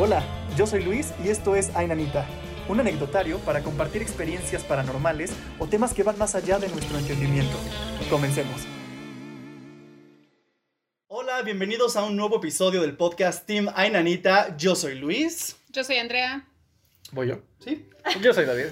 Hola, yo soy Luis y esto es Ainanita, un anecdotario para compartir experiencias paranormales o temas que van más allá de nuestro entendimiento. Comencemos. Hola, bienvenidos a un nuevo episodio del podcast Team Ainanita. Yo soy Luis. Yo soy Andrea. ¿Voy yo? ¿Sí? Yo soy David.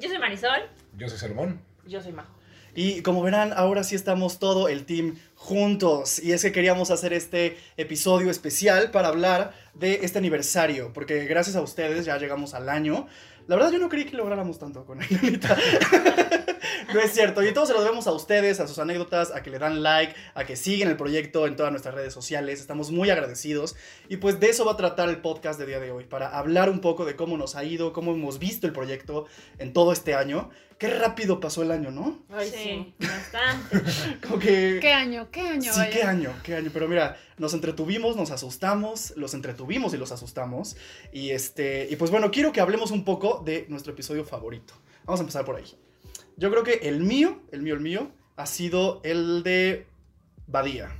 Yo soy Marisol. Yo soy Salomón. Yo soy Majo. Y como verán, ahora sí estamos todo el team juntos. Y es que queríamos hacer este episodio especial para hablar de este aniversario, porque gracias a ustedes ya llegamos al año. La verdad yo no creí que lográramos tanto con Ainanita. no es cierto. Y todo se lo debemos a ustedes, a sus anécdotas, a que le dan like, a que siguen el proyecto en todas nuestras redes sociales. Estamos muy agradecidos. Y pues de eso va a tratar el podcast de día de hoy, para hablar un poco de cómo nos ha ido, cómo hemos visto el proyecto en todo este año. Qué rápido pasó el año, ¿no? Ay, sí, bastante. Como que... ¿Qué año? ¿Qué año? Sí, vaya? qué año, qué año. Pero mira, nos entretuvimos, nos asustamos, los entretuvimos y los asustamos. Y este, y pues bueno, quiero que hablemos un poco de nuestro episodio favorito. Vamos a empezar por ahí. Yo creo que el mío, el mío, el mío, ha sido el de Badía.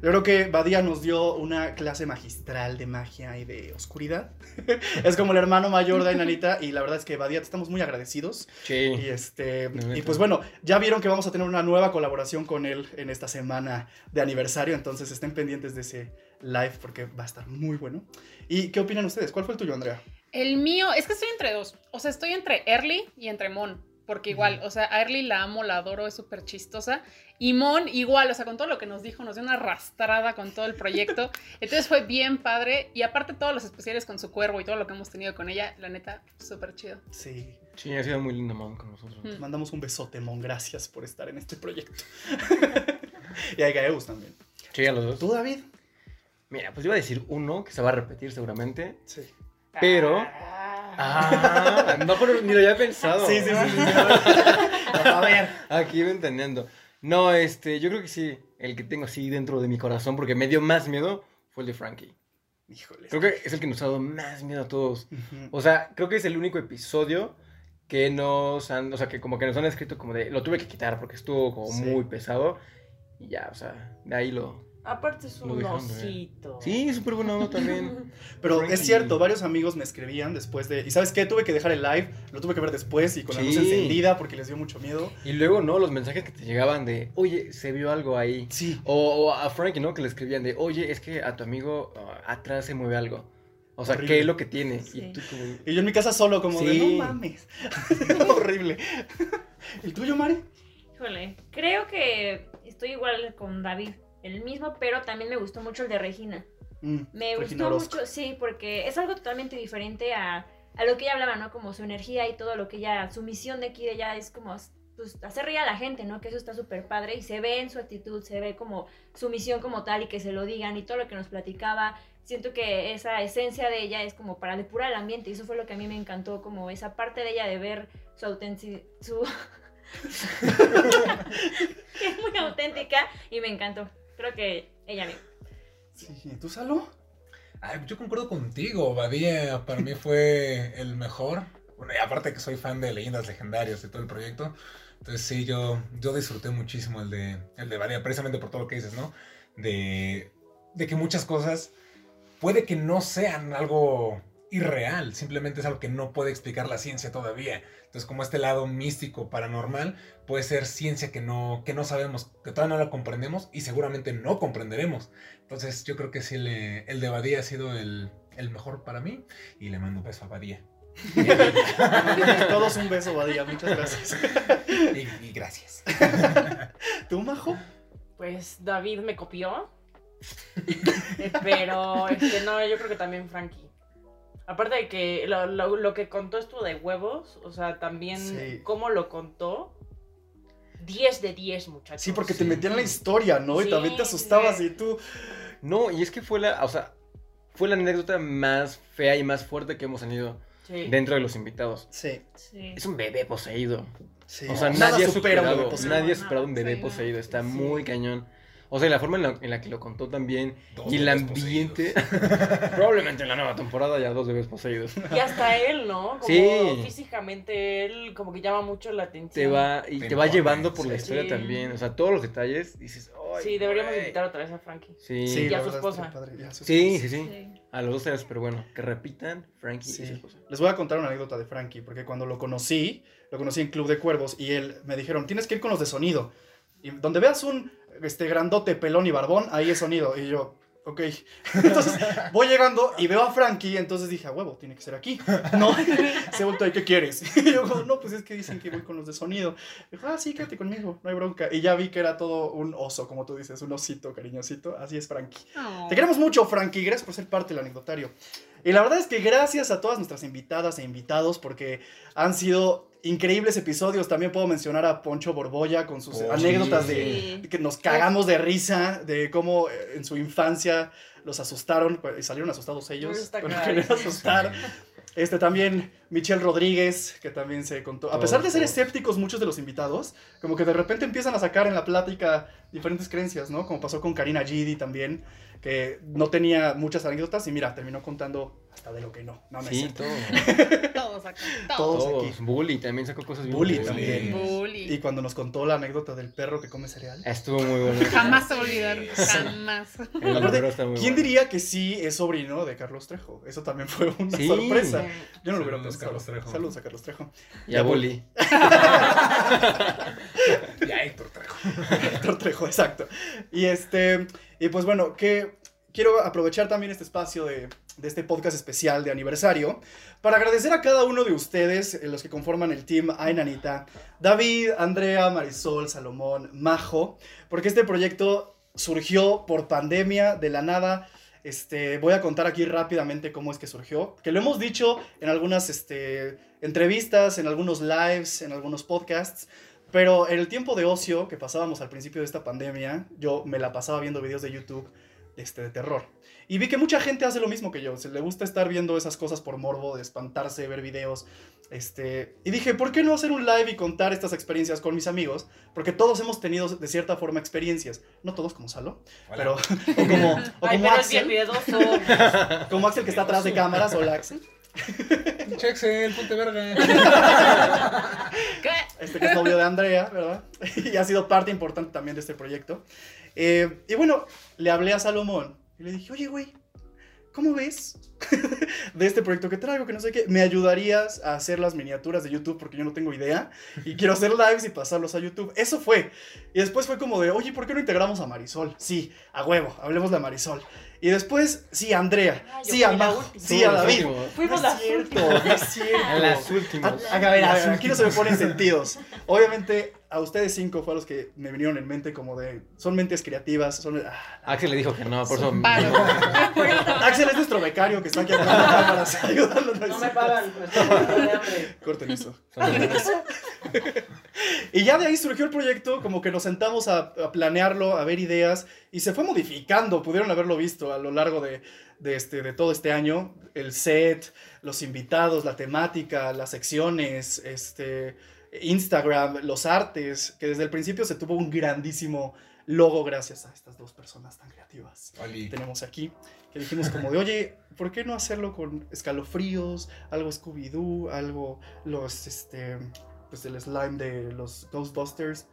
Yo creo que Badía nos dio una clase magistral de magia y de oscuridad. es como el hermano mayor de Ainanita y la verdad es que Badía te estamos muy agradecidos. Sí. Y este, y pues bueno, ya vieron que vamos a tener una nueva colaboración con él en esta semana de aniversario, entonces estén pendientes de ese live porque va a estar muy bueno. ¿Y qué opinan ustedes? ¿Cuál fue el tuyo, Andrea? El mío, es que estoy entre dos. O sea, estoy entre Early y entre Mon. Porque igual, o sea, a Early la amo, la adoro, es súper chistosa. Y Mon igual, o sea, con todo lo que nos dijo, nos dio una arrastrada con todo el proyecto. Entonces fue bien padre. Y aparte todos los especiales con su cuervo y todo lo que hemos tenido con ella, la neta, súper chido. Sí, Sí, ha sido muy linda, mom, con nosotros. Mm. mandamos un besote, Mon, gracias por estar en este proyecto. y a Gaeus también. Sí, a los dos. ¿Tú, David? Mira, pues iba a decir uno que se va a repetir seguramente. Sí. Pero. Ah, no, pero ni lo había pensado. Sí, sí, sí. sí, sí. a ver. Aquí iba entendiendo. No, este, yo creo que sí, el que tengo así dentro de mi corazón, porque me dio más miedo, fue el de Frankie. Híjole. Creo que es el que nos ha dado más miedo a todos. O sea, creo que es el único episodio que nos han, o sea, que como que nos han escrito como de, lo tuve que quitar porque estuvo como Sí. muy pesado. Y ya, o sea, de ahí lo... Aparte es un de osito. Sí, súper bueno también. Pero Frankie. es cierto, varios amigos me escribían después de... ¿Y sabes qué? Tuve que dejar el live, lo tuve que ver después y con la luz encendida porque les dio mucho miedo. Y luego, ¿no? Los mensajes que te llegaban de, oye, se vio algo ahí. Sí. O, o a Frankie, ¿no? Que le escribían de, oye, es que a tu amigo ah, atrás se mueve algo. O sea, Horrible. ¿qué es lo que tiene? Sí. Y tú como... Y yo en mi casa solo como de, Sí. no mames. Horrible. ¿El tuyo, Mari? Híjole, creo que estoy igual con David. El mismo, pero también me gustó mucho el de Regina. Mm, Me Regina gustó Orozco. mucho, sí, porque es algo totalmente diferente a, a lo que ella hablaba, ¿no? Como su energía y todo lo que ella, su misión de aquí de ella es como pues, hacer reír a la gente, ¿no? Que eso está súper padre y se ve en su actitud, se ve como su misión como tal y que se lo digan y todo lo que nos platicaba. Siento que esa esencia de ella es como para depurar el ambiente y eso fue lo que a mí me encantó, como esa parte de ella de ver su autenticidad, su... es muy auténtica y me encantó. Creo que ella me... Sí. ¿Y tú, Salo? Ay, yo concuerdo contigo, Badía para mí fue el mejor. Bueno, y aparte que soy fan de leyendas legendarias y todo el proyecto. Entonces sí, yo, yo disfruté muchísimo el de, el de Badía, precisamente por todo lo que dices, ¿no? De, de que muchas cosas puede que no sean algo irreal, simplemente es algo que no puede explicar la ciencia todavía. Entonces como este lado místico, paranormal, puede ser ciencia que no, que no sabemos, que todavía no la comprendemos y seguramente no comprenderemos. Entonces yo creo que sí, le- el de Badía ha sido el, el mejor para mí y le mando un beso a Badía. Todos un beso, Badía. Muchas gracias. Y, y gracias. ¿Tú, Majo? Pues David me copió. Pero este, no, yo creo que también Frankie. Aparte de que lo, lo- lo que contó esto de huevos, o sea, también Sí. cómo lo contó. 10 de 10, muchachos. Sí, porque te Sí. metían en la historia, ¿no? Y también te asustabas sí. y tú... No, y es que fue la, o sea, fue la anécdota más fea y más fuerte que hemos tenido Sí. dentro de los invitados. Sí, Sí. Es un bebé poseído. sí. O sea, Nada nadie ha supera un superado, bebé poseído. nadie ha superado un bebé poseído. Está Sí. muy cañón. O sea, la forma en la, en la que lo contó también. Dos y el ambiente. Probablemente en la nueva temporada ya dos bebés poseídos. Y hasta él, ¿no? Como Sí. físicamente él como que llama mucho la atención. Te va, y Te te va llevando por la sí. historia Sí. también. O sea, todos los detalles. Dices, "Ay, Sí, deberíamos güey". invitar otra vez a Frankie. Sí, Sí, Y a su esposa. padre, y a su sí, esposa. sí, sí. A los dos era súper bueno. Que repitan Frankie Sí. y su esposa. Les voy a contar una anécdota de Frankie, porque cuando lo conocí, lo conocí en Club de Cuervos y él me dijeron, tienes que ir con los de sonido. Y donde veas un este, grandote, pelón y barbón, ahí es sonido. Y yo, ok. Entonces voy llegando y veo a Frankie, entonces dije, a huevo, tiene que ser aquí. No, se volteó, ¿y qué quieres? Y yo, no, pues es que dicen que voy con los de sonido. Dijo, ah, sí, quédate conmigo, no hay bronca. Y ya vi que era todo un oso, como tú dices, un osito cariñosito. Así es Frankie. Oh. Te queremos mucho, Frankie. Gracias por ser parte del anecdotario. Y la verdad es que gracias a todas nuestras invitadas e invitados porque han sido increíbles episodios. También puedo mencionar a Poncho Borbolla con sus Oh, anécdotas sí. de Sí. que nos cagamos de risa, de cómo eh, en su infancia los asustaron y salieron asustados ellos. Pero querían asustar. Este también, Michelle Rodríguez, que también se contó. A pesar de ser escépticos muchos de los invitados, como que de repente empiezan a sacar en la plática diferentes creencias, ¿no? Como pasó con Karina Gidi también, que no tenía muchas anécdotas y mira, terminó contando hasta de lo que no. No, no es Sí, cierto. todo. Todos acá. Todos. Todos. aquí. Bully también sacó cosas bien Bully también. Bully. Y cuando nos contó la anécdota del perro que come cereal. Estuvo muy bueno. Jamás se olvidar. Jamás. El Aparte, libro está muy ¿Quién bueno. diría que sí es sobrino de Carlos Trejo? Eso también fue una Sí. sorpresa. Yo no lo hubiera pensado. Carlos Trejo. Saludos a Carlos Trejo. Y a Bully. Y a Héctor Trejo. Héctor Trejo, exacto. Y este, y pues bueno, que quiero aprovechar también este espacio de, este podcast especial de aniversario para agradecer a cada uno de ustedes, eh, los que conforman el team Ainanita, David, Andrea, Marisol, Salomón, Majo, porque este proyecto surgió por pandemia de la nada. Este, voy a contar aquí rápidamente cómo es que surgió, que lo hemos dicho en algunas este, entrevistas, en algunos lives, en algunos podcasts, pero en el tiempo de ocio que pasábamos al principio de esta pandemia, yo me la pasaba viendo videos de YouTube este, de terror. Y vi que mucha gente hace lo mismo que yo. Se le gusta estar viendo esas cosas por morbo, de espantarse, ver videos. Este, y dije, ¿por qué no hacer un live y contar estas experiencias con mis amigos? Porque todos hemos tenido de cierta forma experiencias. No todos como Salo, Hola. pero o como, o Ay, como pero bien Axel. Como Axel que está atrás de cámaras. Hola Axel. Pinche Excel, ponte verga. ¿Qué? Este que es novio de Andrea, ¿verdad? y ha sido parte importante también de este proyecto. Eh, y bueno, le hablé a Salomón y le dije, oye, güey, ¿cómo ves de este proyecto que traigo? Que no sé qué, ¿me ayudarías a hacer las miniaturas de YouTube? Porque yo no tengo idea y quiero hacer lives y pasarlos a YouTube. Eso fue. Y después fue como de, oye, ¿por qué no integramos a Marisol? Sí, a huevo, hablemos de Marisol. Y después, sí, a Andrea, Ah, sí, a última. sí, a David. Fuimos no las cierto, últimas. no es cierto. A las últimas. A, a ver, a ver, aquí no se me ponen sentidos. Obviamente, a ustedes cinco fue a los que me vinieron en mente como de. Son mentes creativas. Son, ah, Axel le dijo que no, por eso. Axel es nuestro becario que está aquí atrás de cámaras ayudándonos. No me pagan, pues, de hambre. Corten eso. Y ya de ahí surgió el proyecto, como que nos sentamos a, a planearlo, a ver ideas, y se fue modificando. Pudieron haberlo visto a lo largo de, de este, de todo este año. El set, los invitados, la temática, las secciones, este, Instagram, los artes, que desde el principio se tuvo un grandísimo logo gracias a estas dos personas tan creativas Oli. tenemos aquí, que dijimos como de, oye, ¿por qué no hacerlo con escalofríos, algo Scooby-Doo, algo los, este, pues el slime de los Ghostbusters?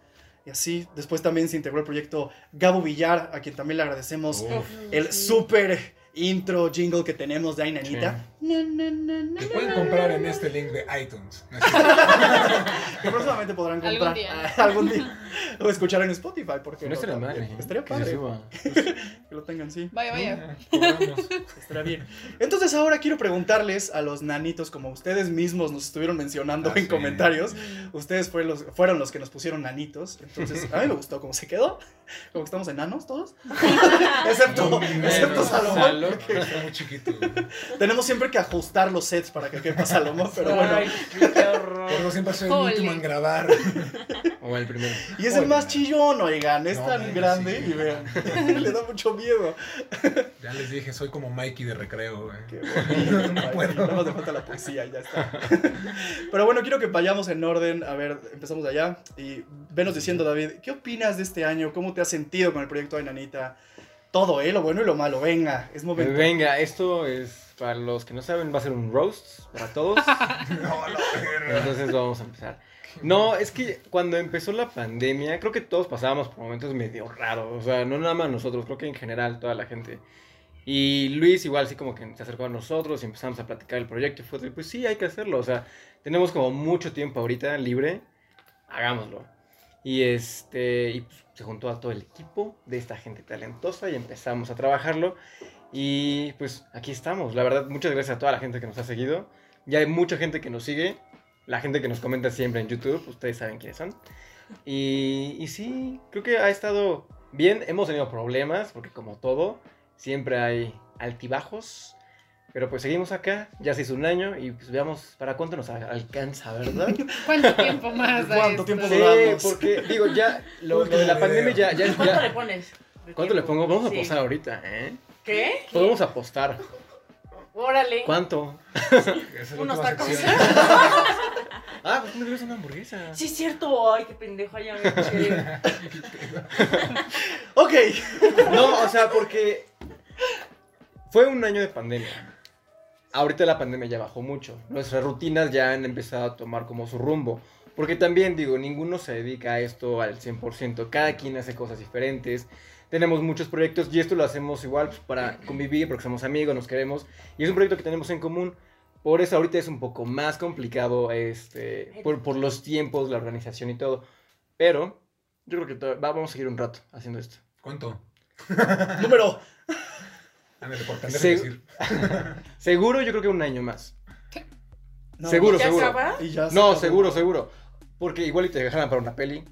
Y así, después también se integró el proyecto Gabo Villar, a quien también le agradecemos Uf. el súper intro jingle que tenemos de Ainanita. Na, na, na, Que pueden comprar en este link de iTunes. Que próximamente podrán Algún comprar día. algún día. O escuchar en Spotify, porque No estaría mal. ¿eh? Estaría Que padre que lo tengan, sí. Vaya, vaya. Estará bien. Entonces ahora quiero preguntarles a los nanitos, como ustedes mismos nos estuvieron mencionando Ah, en sí. comentarios, ustedes fueron los, fueron los que nos pusieron nanitos. Entonces, a mí me gustó cómo se quedó. Como que estamos enanos todos. excepto, excepto. Salomón. Salo. Está muy chiquito. Tenemos siempre que ajustar los sets para que quepa Salomón, pero bueno. Ay, qué horror. Por eso siempre soy el último en grabar. O el primero. Y es el más chillón, oigan, es No, tan man, grande sí. y vean, le da mucho miedo. Ya les dije, soy como Mikey de recreo, güey. Qué bonito. No puedo. Nada más le falta la poesía y ya está. Pero bueno, quiero que vayamos en orden. A ver, empezamos de allá. Y venos diciendo, David, ¿qué opinas de este año? ¿Cómo te has sentido con el proyecto de Nanita? Todo, ¿eh? Lo bueno y lo malo. Venga, es momento. Venga, esto es, para los que no saben, va a ser un roast para todos. No, verga. Entonces vamos a empezar. No, es que cuando empezó la pandemia, creo que todos pasábamos por momentos medio raros. O sea, no nada más nosotros, creo que en general toda la gente. Y Luis igual sí como que se acercó a nosotros y empezamos a platicar el proyecto. Y fue, de, pues sí, hay que hacerlo. O sea, tenemos como mucho tiempo ahorita libre. Hagámoslo. Y este, y pues, se juntó a todo el equipo de esta gente talentosa y empezamos a trabajarlo. Y pues aquí estamos. La verdad, muchas gracias a toda la gente que nos ha seguido. Ya hay mucha gente que nos sigue. La gente que nos comenta siempre en YouTube, ustedes saben quiénes son. Y, y sí, creo que ha estado bien. Hemos tenido problemas, porque como todo, siempre hay altibajos. Pero pues seguimos acá, ya se hizo un año y pues veamos para cuánto nos a- alcanza, ¿verdad? ¿Cuánto tiempo más? ¿Cuánto tiempo Sí, duramos? porque digo, ya lo, lo de la pandemia ya... ya, ¿Cuánto le ya pones? ¿Cuánto le tiempo? pongo? Vamos a Sí. apostar ahorita, ¿eh? ¿Qué? Podemos apostar. Órale. ¿Cuánto? Unos tacos. Ah, pues me debes una hamburguesa. Sí, es cierto. Ay, qué pendejo. Ya me. Ok. No, o sea, porque fue un año de pandemia. Ahorita la pandemia ya bajó mucho. Nuestras rutinas ya han empezado a tomar como su rumbo. Porque también digo, ninguno se dedica a esto al 100%. Cada quien hace cosas diferentes. Tenemos muchos proyectos y esto lo hacemos igual pues, para convivir, porque somos amigos, nos queremos. Y es un proyecto que tenemos en común. Por eso ahorita es un poco más complicado este, por, por los tiempos, la organización y todo. Pero yo creo que vamos a seguir un rato haciendo esto. ¿Cuánto? Número. Ándale, por decir. Seguro, yo creo que un año más. No, Seguro, ¿Ya seguro. Y ya se No, acabó. seguro, seguro. Porque igual y te jalan para una peli.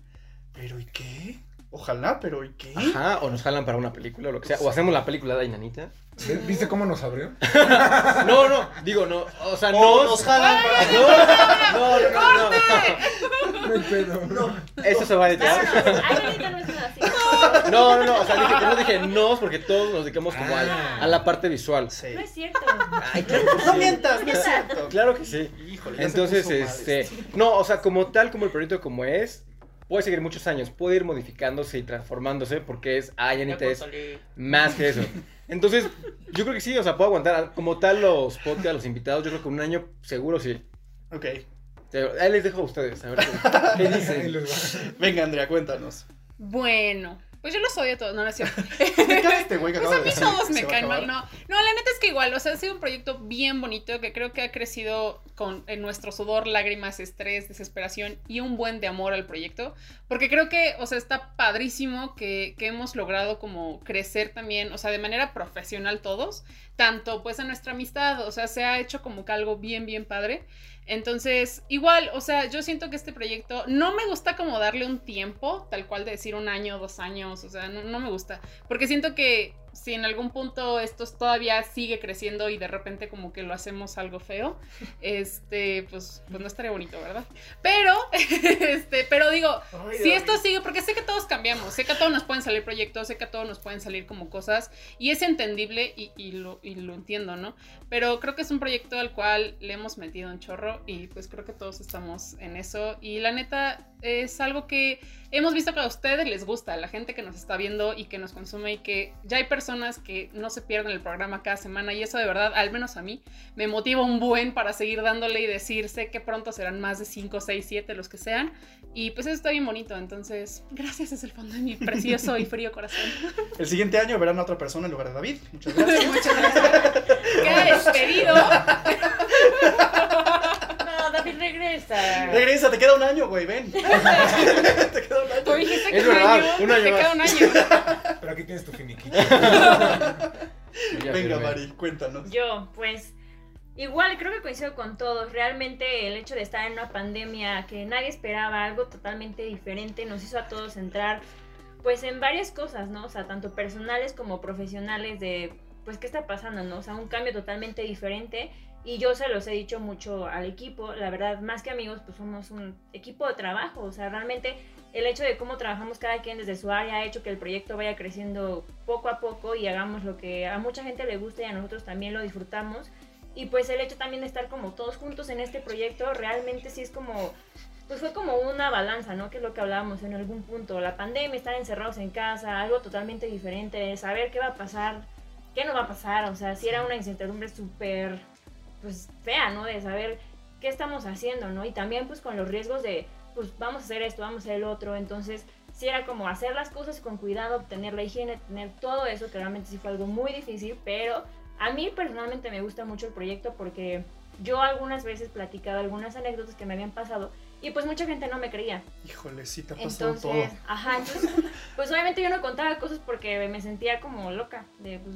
¿Pero y qué? Ojalá, pero ¿y qué? Ajá, o nos jalan para una película o lo que sea. O hacemos la película de Inanita. ¿Viste cómo nos abrió? No, no, digo, no. O sea, O no. nos jalan para... No, no, no, no, No hay pedo. no. Eso se va a editar. Ahorita no es nada así. No, no, no. O sea, dije que no dije no porque todos nos dedicamos como al- Ah. a la parte visual. Sí. No es cierto. Ay, claro que No sí. mientas, no es cierto. Claro que sí. Híjole, ya se Entonces, puso mal este, no, o sea, como tal, como el proyecto como es, puede seguir muchos años, puede ir modificándose y transformándose porque es, Anita, es más que eso. Entonces, yo creo que sí, o sea, puedo aguantar, como tal, los podcasts, los invitados, yo creo que un año seguro sí. Ok. Ahí les dejo a ustedes, a ver qué, dicen. Venga, Andrea, cuéntanos. Bueno, pues yo los odio a todos, no, no es cierto. ¿Qué cae este güey que Pues acaba a mí todos me a caen mal, no. No, la neta es que igual, o sea, ha sido un proyecto bien bonito que creo que ha crecido con en nuestro sudor, lágrimas, estrés, desesperación y un buen de amor al proyecto. Porque creo que, o sea, está padrísimo que, que hemos logrado como crecer también, o sea, de manera profesional todos, tanto pues en nuestra amistad, o sea, se ha hecho como que algo bien, bien padre. Entonces, igual, o sea, yo siento que este proyecto no me gusta como darle un tiempo, tal cual de decir un año, dos años, o sea, no, no me gusta. Porque siento que si en algún punto esto todavía sigue creciendo y de repente como que lo hacemos algo feo, este, pues, pues no estaría bonito, ¿verdad? Pero, este, pero digo, si esto sigue, porque sé que todos cambiamos, sé que a todos nos pueden salir proyectos, sé que a todos nos pueden salir como cosas, y es entendible y, y lo, y lo entiendo, ¿no? Pero creo que es un proyecto al cual le hemos metido un chorro y pues creo que todos estamos en eso. Y la neta es algo que hemos visto que a ustedes les gusta, a la gente que nos está viendo y que nos consume y que ya hay personas que no se pierden el programa cada semana y eso de verdad, al menos a mí, me motiva un buen para seguir dándole y decir, sé que pronto serán más de 5, 6, 7, los que sean. Y pues eso está bien bonito, entonces gracias desde el fondo de mi precioso y frío corazón. El siguiente año verán a otra persona en lugar de David. Muchas gracias. Muchas gracias. Queda despedido. No, David, regresa. Regresa, te queda un año, güey, ven. Te Es un verdad, año, un año te más. queda un año. Pero aquí tienes tu finiquito. Venga. Mari, cuéntanos. Yo, pues, igual creo que coincido con todos. Realmente el hecho de estar en una pandemia que nadie esperaba, algo totalmente diferente, nos hizo a todos entrar, pues, en varias cosas, ¿no? O sea, tanto personales como profesionales de pues, ¿qué está pasando? ¿no? O sea, un cambio totalmente diferente. Y yo se los he dicho mucho al equipo, la verdad, más que amigos, pues somos un equipo de trabajo. O sea, realmente el hecho de cómo trabajamos cada quien desde su área ha hecho que el proyecto vaya creciendo poco a poco y hagamos lo que a mucha gente le gusta y a nosotros también lo disfrutamos. Y pues el hecho también de estar como todos juntos en este proyecto realmente sí es como, pues fue como una balanza, ¿no? Que es lo que hablábamos en algún punto. La pandemia, estar encerrados en casa, algo totalmente diferente, saber qué va a pasar, qué no va a pasar. O sea, sí era una incertidumbre súper, pues fea, ¿no? De saber qué estamos haciendo, ¿no? Y también pues con los riesgos de, pues vamos a hacer esto, vamos a hacer el otro. Entonces, sí era como hacer las cosas con cuidado, tener la higiene, tener todo eso, que realmente sí fue algo muy difícil, pero a mí personalmente me gusta mucho el proyecto porque yo algunas veces platicaba algunas anécdotas que me habían pasado y pues mucha gente no me creía. Híjole, sí te ha pasado Entonces, todo. ajá, entonces, pues obviamente yo no contaba cosas porque me sentía como loca, de pues,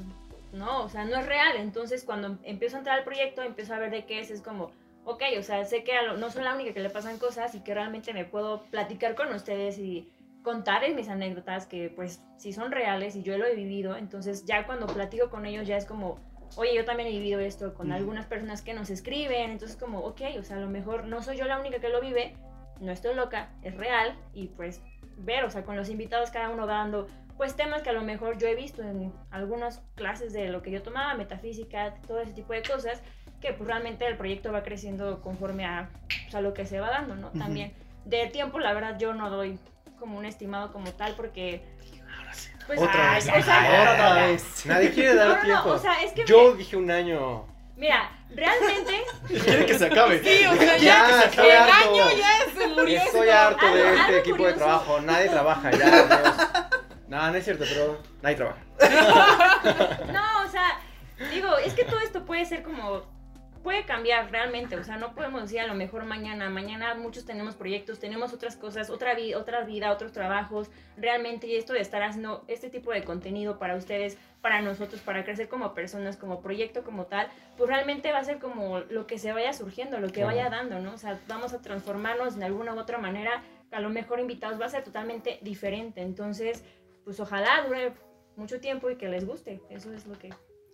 no, o sea, no es real. Entonces, cuando empiezo a entrar al proyecto, empiezo a ver de qué es, es como, ok, o sea, sé que lo- no soy la única que le pasan cosas y que realmente me puedo platicar con ustedes y contarles mis anécdotas que pues sí son reales y yo lo he vivido. Entonces, ya cuando platico con ellos ya es como, oye, yo también he vivido esto con algunas personas que nos escriben. Entonces, como, ok, o sea, a lo mejor no soy yo la única que lo vive, no estoy loca, es real y pues ver, o sea, con los invitados cada uno dando pues temas que a lo mejor yo he visto en algunas clases de lo que yo tomaba, metafísica, todo ese tipo de cosas, que pues realmente el proyecto va creciendo conforme a, pues, a lo que se va dando, ¿no? También de tiempo, la verdad, yo no doy como un estimado como tal porque... Pues, Otra ay, vez. o sea, Otra ay, vez. Nadie quiere dar no, no, tiempo. o sea, es que Yo dije un año. mira, realmente Quiere que se acabe. Sí, o sea, Ya, ya, estoy el harto. año ya se murió. Estoy esto. harto de Algo- este algo equipo de trabajo. Nadie trabaja ya. No, no es cierto, pero nadie trabaja. No, o sea, digo, es que todo esto puede ser como. Puede cambiar realmente, o sea, no podemos decir a lo mejor mañana. Mañana muchos tenemos proyectos, tenemos otras cosas, otra, vi otra vida, otros trabajos. Realmente, y esto de estar haciendo este tipo de contenido para ustedes, para nosotros, para crecer como personas, como proyecto como tal, pues realmente va a ser como lo que se vaya surgiendo, lo que Claro. vaya dando, ¿no? O sea, vamos a transformarnos de alguna u otra manera. A lo mejor invitados va a ser totalmente diferente. Entonces, pues ojalá dure mucho tiempo y que les guste. Eso es lo que.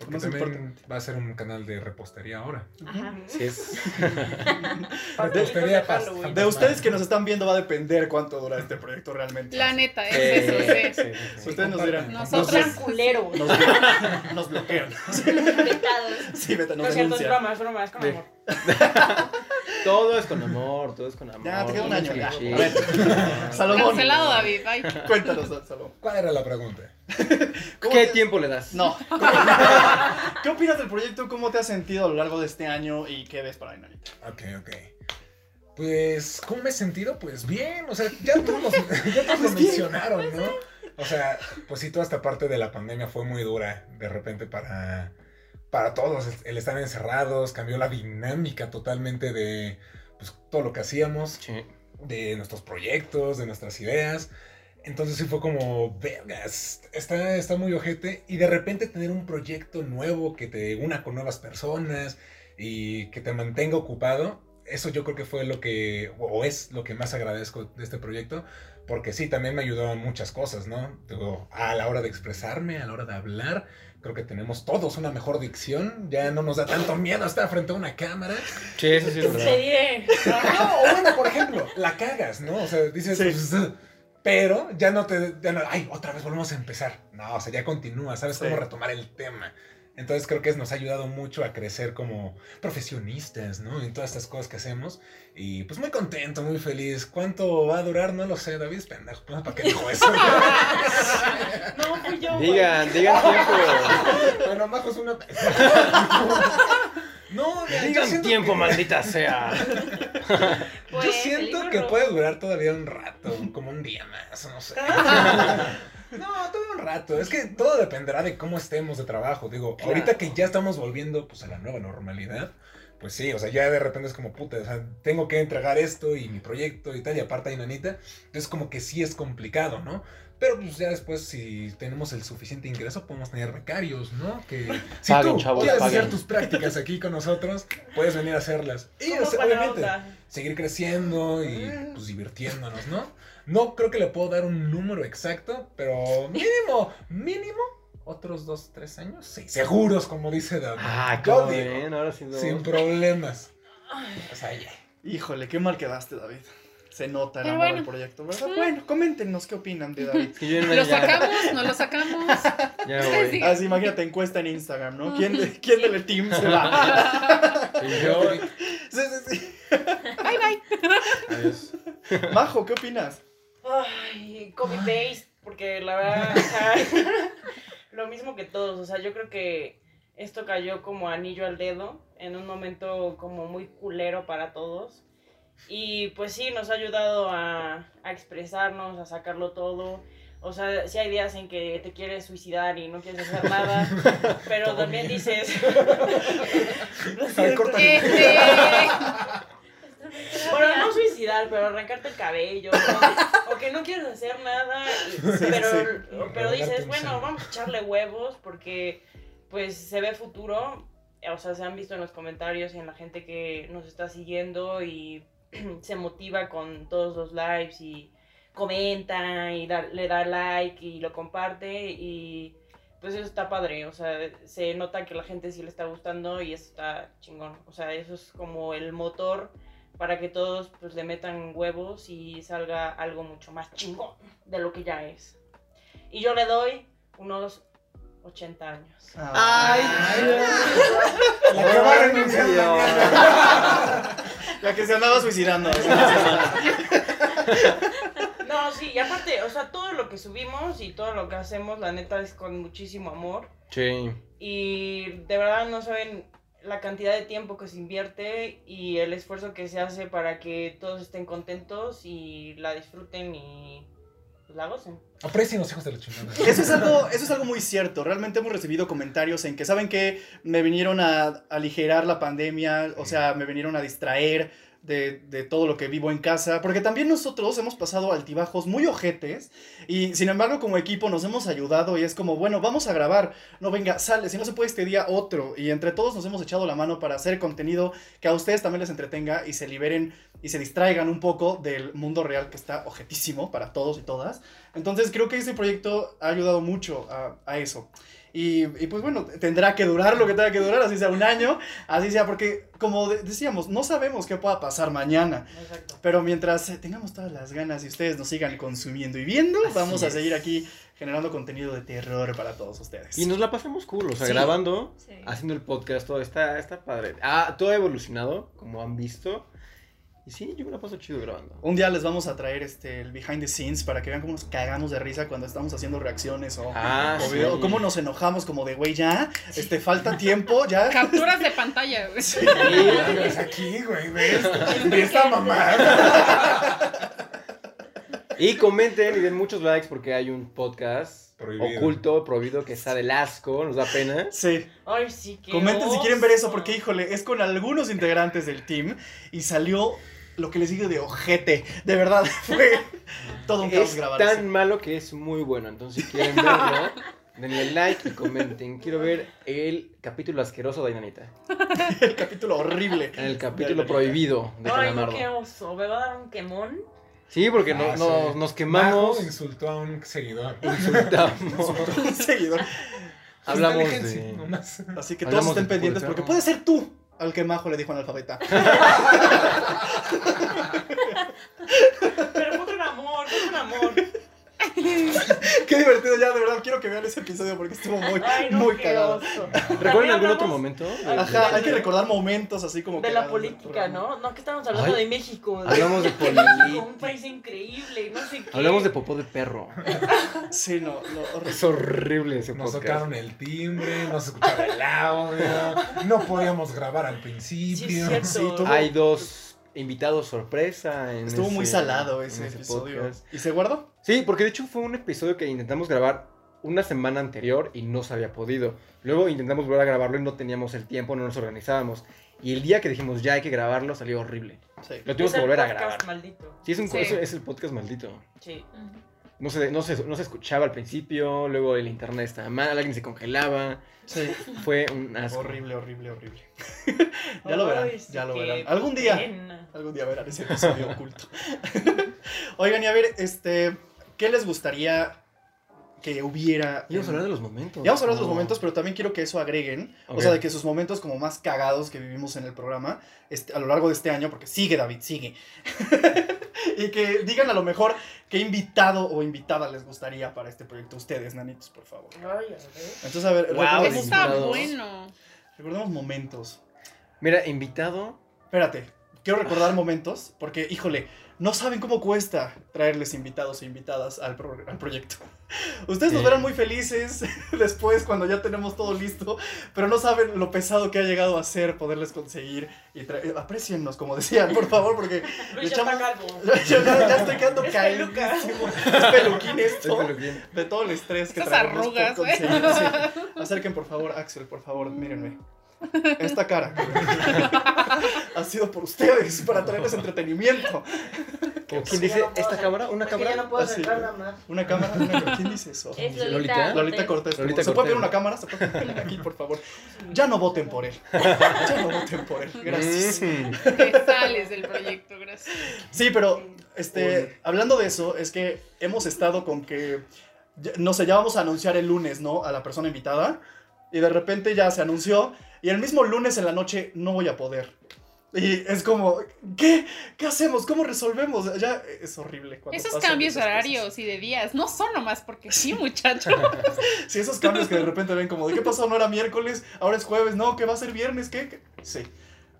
Porque Más también importante. va a ser un canal de repostería ahora. Ajá. Sí, es. Repostería de ustedes que nos están viendo va a depender cuánto dura este proyecto realmente. La neta, es Eh, eso, sí. sí, sí, sí. Ustedes nos dirán. Nosotros- No sean culeros. Nos, blo- nos bloquean. Invitados. Sí, vete, No nos es cierto, es denuncian. broma, es broma, es con amor. Todo es con amor, todo es con amor. Ya, te queda un año, ya. Sí. A ver. Salomón. Cancelado, David. Bye. Cuéntanos, Salomón. ¿Cuál era la pregunta? ¿Cómo ¿Qué te- tiempo le das? No. ¿Qué opinas del proyecto? ¿Cómo te has sentido a lo largo de este año y qué ves para Inanita? Ok, ok. Pues, ¿cómo me he sentido? Pues bien, o sea, ya todos, los- ya todos lo mencionaron, ¿no? O sea, pues sí, toda esta parte de la pandemia fue muy dura de repente para, para todos. El estar encerrados cambió la dinámica totalmente de pues, todo lo que hacíamos, Sí. de nuestros proyectos, de nuestras ideas. Entonces sí fue como, vergas, está, está muy ojete. Y de repente tener un proyecto nuevo que te una con nuevas personas y que te mantenga ocupado, eso yo creo que fue lo que, o es lo que más agradezco de este proyecto, porque sí, también me ayudó en muchas cosas, ¿no? Digo, a la hora de expresarme, a la hora de hablar, creo que tenemos todos una mejor dicción, ya no nos da tanto miedo estar frente a una cámara. Sí, eso sí es verdad. No, o bueno, por ejemplo, la cagas, ¿no? O sea, dices, Sí. pues, pero ya no te, ya no, ay, otra vez volvemos a empezar. No, o sea, ya continúa, sabes Sí. cómo retomar el tema. Entonces creo que nos ha ayudado mucho a crecer como profesionistas, ¿no? En todas estas cosas que hacemos. Y pues muy contento, muy feliz. ¿Cuánto va a durar? No lo sé, David es pendejo. pues, ¿Para qué dijo eso? No, fui yo. güey. Digan, digan tiempo. bueno, Majo es una... no, mira, yo Digan siento tiempo, que- maldita sea. Yo Pues, siento peligro que puede durar todavía un rato, como un día más, no sé. No, todavía un rato. Es que todo dependerá de cómo estemos de trabajo. Digo, Claro. ahorita que ya estamos volviendo pues a la nueva normalidad, pues sí, o sea, ya de repente es como puta, o sea, tengo que entregar esto y mi proyecto y tal, y aparte hay nanita. Entonces como que sí es complicado, ¿no? Pero pues ya después, si tenemos el suficiente ingreso, podemos tener becarios, ¿no? Que si Paguen, tú chavos, quieres paguen. hacer tus prácticas aquí con nosotros, puedes venir a hacerlas. Y o sea, obviamente, onda. seguir creciendo y pues divirtiéndonos, ¿no? No creo que le puedo dar un número exacto, pero mínimo, mínimo otros dos, tres años. Sí, seguros, como dice David. Ah, ahora sí sin problemas. O sea, ya. Híjole, qué mal quedaste, David. Se nota el Pero amor bueno. al proyecto, ¿verdad? Bueno, coméntenos qué opinan de David. Sí, ¿Lo ya- sacamos? ¿No lo sacamos? Ya voy. Así, imagínate, encuesta en Instagram, ¿no? ¿Quién, de- quién del team se va? Y yo, Sí, sí, sí. Bye, bye. adiós. Majo, ¿qué opinas? Ay, copy paste, porque la verdad, lo mismo que todos, o sea, yo creo que esto cayó como anillo al dedo en un momento como muy culero para todos. Y pues sí, nos ha ayudado a, a expresarnos, a sacarlo todo. O sea, sí hay días en que te quieres suicidar y no quieres hacer nada, pero Todo también bien. dices... Este, Bueno, no suicidar, pero arrancarte el cabello. O, o que no quieres hacer nada. pero sí. pero Regalarte dices, bueno, vamos a echarle huevos porque pues se ve futuro. O sea, se han visto en los comentarios y en la gente que nos está siguiendo y se motiva con todos los lives y comenta y da- le da like y lo comparte y pues eso está padre, o sea, se nota que la gente sí le está gustando y eso está chingón, o sea, eso es como el motor para que todos pues le metan huevos y salga algo mucho más chingón de lo que ya es. Y yo le doy unos 80 años. Ay, La que va a renunciar mañana. la que se andaba suicidando. No, sí, y aparte, o sea, todo lo que subimos y todo lo que hacemos, la neta es con muchísimo amor. Sí. Y de verdad no saben la cantidad de tiempo que se invierte y el esfuerzo que se hace para que todos estén contentos y la disfruten y pues, la gocen. Aprecien los hijos de la chingada. Eso es, algo, eso es algo muy cierto. Realmente hemos recibido comentarios en que saben que me vinieron a aligerar la pandemia, o sea, me vinieron a distraer de, de todo lo que vivo en casa, porque también nosotros hemos pasado altibajos muy ojetes y sin embargo como equipo nos hemos ayudado y es como, bueno, vamos a grabar, no venga, sale, si no se puede este día otro y entre todos nos hemos echado la mano para hacer contenido que a ustedes también les entretenga y se liberen y se distraigan un poco del mundo real que está ojetísimo para todos y todas. Entonces creo que este proyecto ha ayudado mucho a, a eso. Y, y, pues bueno, tendrá que durar lo que tenga que durar, así sea un año, así sea, porque como de- decíamos, no sabemos qué pueda pasar mañana. Exacto. Pero mientras eh, tengamos todas las ganas y ustedes nos sigan consumiendo y viendo, Así vamos a seguir aquí generando contenido de terror para todos ustedes. Y nos la pasamos cool, o sea, Sí. grabando, Sí. haciendo el podcast, todo está, está padre. Ah, todo ha evolucionado, como han visto. Y sí, yo me la paso chido grabando. Un día les vamos a traer este, el behind the scenes para que vean cómo nos cagamos de risa cuando estamos haciendo reacciones o, Ah, o sí. video, o cómo nos enojamos como de, güey, ya, este, falta tiempo, ya. capturas de pantalla, güey. Sí, ves aquí, güey, ves. Ve esta mamá. Y comenten y den muchos likes porque hay un podcast Prohibido. oculto, prohibido, que está del asco, nos da pena. Sí. Ay, sí, que. Comenten si quieren ver eso, porque híjole, es con algunos integrantes del team y salió lo que les digo de ojete. De verdad, fue todo un caos Es grabar tan eso. malo que es muy bueno. Entonces, si quieren verlo, denle like y comenten. Quiero ver el capítulo asqueroso de Inanita. El capítulo horrible. El capítulo De- prohibido de Ay, Calamardo. qué oso. Me va a dar un quemón. Sí, porque Ah, no- sí. nos quemamos, Majo insultó a un seguidor. insultamos, Un seguidor. hablamos Inteligencia, de... nomás. Así que Hablamos todos estén pendientes porque puede ser tú al que Majo le dijo analfabeta. Pero fue un amor, fue un amor. Qué divertido, ya de verdad quiero que vean ese episodio porque estuvo muy, Ay, no, muy cagado. ¿Recuerdan algún otro momento? de- Ajá, de- hay que recordar momentos así como De la política. ¿no? No, que estamos hablando Ay. de México. de- Hablamos de Un política. país increíble, no sé qué. Hablamos de popó de perro. Sí, no, no, horrible. Es horrible ese Nos podcast. tocaron el timbre, no se escuchaba el audio, no podíamos grabar al principio. Sí, es cierto. Sí, todo- Hay dos invitados sorpresa en Estuvo muy salado ese, ese episodio. podcast. ¿Y se guardó? Sí, porque de hecho fue un episodio que intentamos grabar una semana anterior y no se había podido. Luego intentamos volver a grabarlo y no teníamos el tiempo, no nos organizábamos. Y el día que dijimos ya hay que grabarlo salió horrible. Sí. Lo tuvimos que volver a grabar. maldito. Sí, es, un, Sí. es, es el podcast maldito. Sí. No se, no, se, no se escuchaba al principio, luego el internet estaba mal, alguien se congelaba. Sí. Fue un asco. Horrible, horrible, horrible. ya lo verán, ya lo verán. Algún día, pena. algún día verán ese episodio oculto. Oigan, y a ver, este, ¿qué les gustaría que hubiera. Y vamos a hablar de los momentos. Ya vamos a hablar de los momentos, pero también quiero que eso agreguen. O sea, de que sus momentos como más cagados que vivimos en el programa este, a lo largo de este año, porque sigue David, sigue. y que digan a lo mejor qué invitado o invitada les gustaría para este proyecto. Ustedes, nanitos, por favor. Ay. Entonces, a ver, Wow, Eso está invitados. bueno. recordemos momentos. Mira, invitado. Espérate, quiero recordar momentos, porque, híjole, no saben cómo cuesta traerles invitados e invitadas al, pro- al proyecto. Ustedes nos verán muy felices después cuando ya tenemos todo listo, pero no saben lo pesado que ha llegado a ser poderles conseguir y traer. Apreciennos, como decían, por favor, porque Luis ya echamos- está calvo. yo ya, ya estoy quedando Es caídísimo. Es peluquín esto. Es peluquín. De todo el estrés que Esas traemos por arrugas, ¿eh? sí. Acerquen, por favor, Axel, por favor, mírenme. Esta cara ha sido por ustedes, para traerles entretenimiento. Quien dice, ¿esta cámara? ¿Una Es que cámara? ya no puedo acercar nada más. Una cámara, una. ¿Quién dice eso? Es Lolita. Lolita. Lolita Cortés. Lolita ¿Se puede pedir una cámara? ¿Se puede pedir aquí, por favor? Ya no voten por él. Ya no voten por él. Gracias. Mm. Te sales del proyecto, gracias. Sí, pero este, hablando de eso, es que hemos estado con que, ya- no sé, ya vamos a anunciar el lunes, ¿no? A la persona invitada. Y de repente ya se anunció. Y el mismo lunes en la noche no voy a poder. Y es como, ¿qué? ¿Qué hacemos? ¿Cómo resolvemos? Ya es horrible. cuando Esos cambios esas cosas. horarios y de días no son nomás porque sí, muchachos. Sí, esos cambios que de repente ven como, ¿de qué pasó? No era miércoles, ahora es jueves, no, que va a ser viernes, ¿qué? ¿Qué? Sí.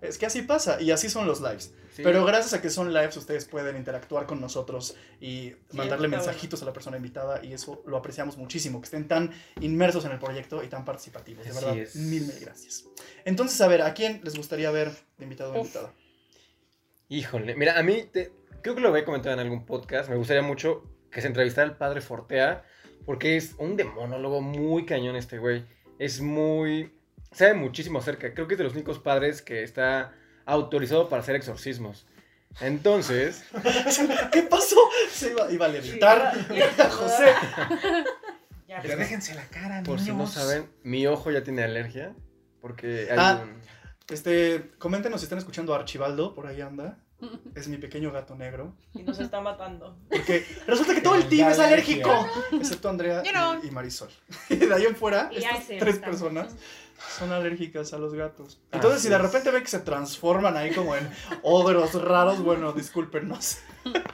Es que así pasa y así son los lives. Sí. Pero gracias a que son lives, ustedes pueden interactuar con nosotros y mandarle mensajitos a la persona invitada y eso lo apreciamos muchísimo, que estén tan inmersos en el proyecto y tan participativos. De Así verdad, es. mil, mil gracias. Entonces, a ver, ¿a quién les gustaría ver de invitado o invitada? Híjole, mira, a mí, te- creo que lo había comentado en algún podcast, me gustaría mucho que se entrevistara al padre Fortea, porque es un demonólogo muy cañón este güey. Es muy... sabe muchísimo acerca, creo que es de los únicos padres que está autorizado para hacer exorcismos. Entonces, ¿Qué pasó? Se iba, iba a levitar. Sí, iba- José. Ya, Pero déjense la cara, por si no niños. saben, mi ojo ya tiene alergia, porque hay Ah. un... Este, coméntenos si están escuchando a Archibaldo, por ahí anda. Es mi pequeño gato negro. Y nos está matando. Porque resulta que todo el team es alérgico. Excepto Andrea y, y Marisol. Y de ahí en fuera, Y estas tres también. personas son alérgicas a los gatos. Entonces, Así si de repente ven que se transforman ahí como en ogros raros, bueno, discúlpenos.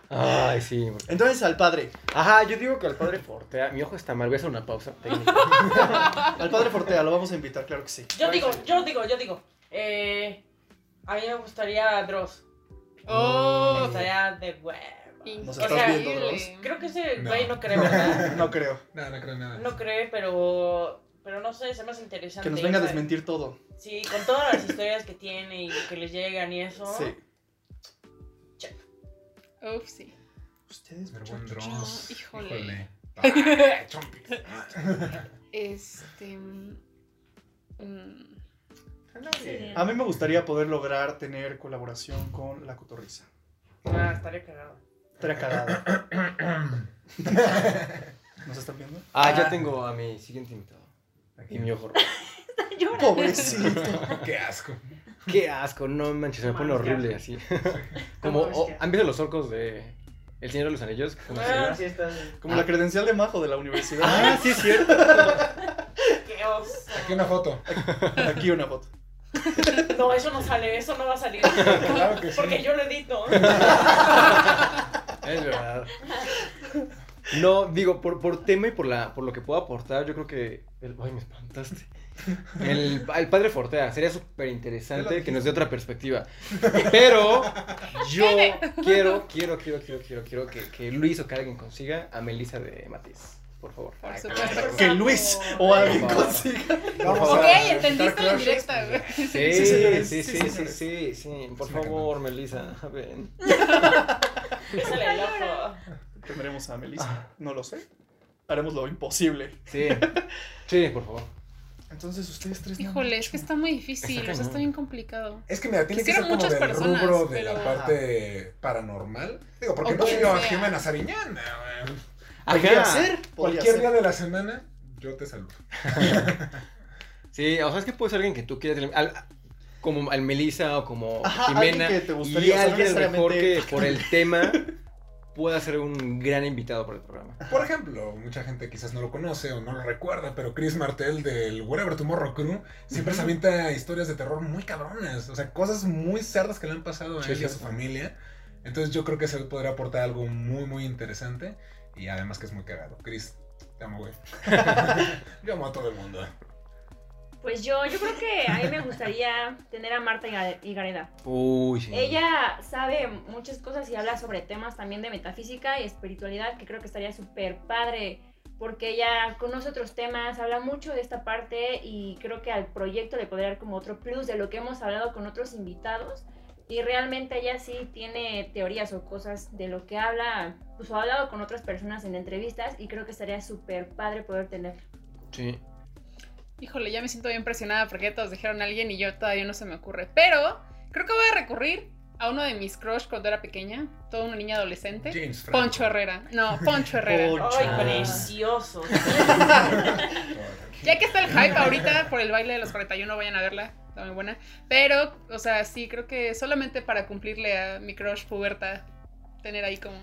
Ay, sí. porque- Entonces, al padre, Ajá, yo digo que al padre Fortea, mi ojo está mal, voy a hacer una pausa técnica. al padre Fortea, lo vamos a invitar, claro que sí. Yo digo, yo digo, yo digo. Eh, a mí me gustaría Dross. Me Oh, gustaría de huevo. Nos O sea, viendo, increíble. Dross. Creo que ese No. güey no cree, ¿verdad? No creo. No, no creo nada. No cree, pero. Pero no sé, se me hace interesante. Que nos venga a desmentir todo. Sí, con todas las historias que tiene y que les llegan y eso. Sí. Uf, sí. Ustedes, Pero buen. Dross. híjole. Híjole. Este. mm, mm, Sí. A mí me gustaría poder lograr tener colaboración con La Cotorrisa. Ah, estaría cagado. Estaría cagada. ¿Nos están viendo? Ah, ya tengo a mi siguiente invitado. Y mi ojo rojo. Pobrecito. Qué asco. Qué asco, no manches, me pone horrible así. Como, oh, ¿han visto los orcos de El Señor de los Anillos? Que son así? Ah, sí, está. Como la credencial de Majo de la universidad. Ah, sí es cierto. Qué oso. Aquí una foto. Aquí una foto. No, eso no sale, eso no va a salir. Claro que sí. Porque yo lo edito. Es verdad. No, digo, por, por tema y por, la, por lo que puedo aportar, yo creo que... El, ay, me espantaste. El, el padre Fortea, sería súper interesante que nos dé otra perspectiva. Pero yo quiero, quiero, quiero, quiero, quiero, quiero que, que Luis o que alguien consiga a Melissa de Matiz, por favor. Por supuesto. Que Luis o alguien Por favor. consiga. Ok, entendiste la indirecta, güey. Sí, Sí, sí, sí, sí, sí, sí, señores. sí, sí, por favor, Melissa, ven. El ojo. Tendremos a Melissa. No lo sé. Haremos lo imposible. Sí, sí, por favor. Entonces ustedes tres. no Híjole, es que está muy difícil, Está o sea, está bien complicado. Es que mira, tiene que ser como muchas del personas, rubro de pero- la parte paranormal. Digo, porque no yo sea. Jimena Ajá. ser. podría Cualquier ser. día de la semana, yo te saludo. Sí, o sea, es que puede ser alguien que tú quieras, al- como al Melissa o como Ajá, Jimena, alguien que te gustaría, y o sea, no alguien a mejor que por el tema pueda ser un gran invitado para el programa. Por ejemplo, mucha gente quizás no lo conoce o no lo recuerda, pero Chris Martel del Whatever Tomorrow Crew siempre se avienta historias de terror muy cabronas. O sea, cosas muy cerdas que le han pasado a él y a su familia. Entonces yo creo que se podría aportar algo muy, muy interesante. Y además que es muy cagado. Chris, te amo, güey. yo amo a todo el mundo. Pues yo, yo creo que a mí me gustaría tener a Marta Higa- Higareda. Uy, sí. Ella sabe muchas cosas y habla sobre temas también de metafísica y espiritualidad que creo que estaría súper padre porque ella conoce otros temas, habla mucho de esta parte y creo que al proyecto le podría dar como otro plus de lo que hemos hablado con otros invitados y realmente ella sí tiene teorías o cosas de lo que habla, pues ha hablado con otras personas en entrevistas y creo que estaría súper padre poder tener. Sí. Híjole, ya me siento bien impresionada porque ya todos dijeron a alguien y yo todavía no se me ocurre. Pero creo que voy a recurrir a uno de mis crush cuando era pequeña, toda una niña adolescente. James. Poncho Herrera. No, Poncho Herrera. Poncho. Ay, precioso. Ya que está el hype ahorita por el baile de los 41, vayan a verla, está muy buena. Pero, o sea, sí, creo que solamente para cumplirle a mi crush puberta, tener ahí como...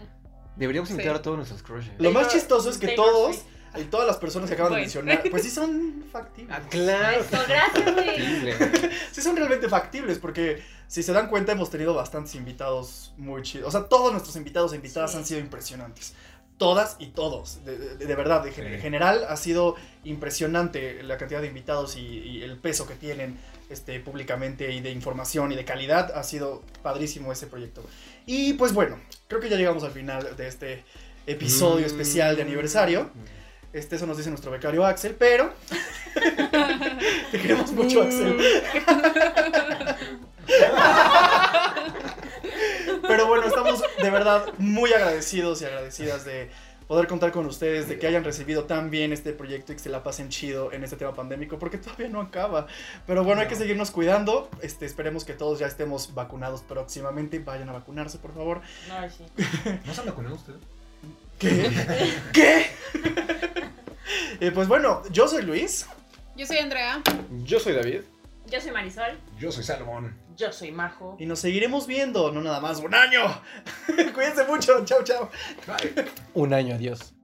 Deberíamos Sí. invitar a todos nuestros crushes. Lo más chistoso es que todos. Y todas las personas que acaban de mencionar, pues sí son factibles. Ah, claro. Eso, gracias, güey. Sí son realmente factibles, porque si se dan cuenta hemos tenido bastantes invitados muy chidos. O sea, todos nuestros invitados e invitadas Sí. han sido impresionantes. Todas y todos, de, de- de verdad, de Sí. en general ha sido impresionante la cantidad de invitados y, y el peso que tienen este, públicamente y de información y de calidad. Ha sido padrísimo ese proyecto. Y pues bueno, creo que ya llegamos al final de este episodio Mm. especial de aniversario. Este, eso nos dice nuestro becario Axel, pero te queremos mucho, Axel. Pero bueno, estamos de verdad muy agradecidos y agradecidas de poder contar con ustedes, de que hayan recibido tan bien este proyecto y que se la pasen chido en este tema pandémico, porque todavía no acaba. Pero bueno, hay que No. seguirnos cuidando. Este, esperemos que todos ya estemos vacunados próximamente. Vayan a vacunarse, por favor. No, sí. ¿No se han vacunado ustedes? ¿Qué? ¿Qué? Eh, pues bueno, yo soy Luis. Yo soy Andrea. Yo soy David. Yo soy Marisol. Yo soy Salomón. Yo soy majo. Y nos seguiremos viendo, no nada más un año. Cuídense mucho. Chao, chao. Bye. Un año, adiós.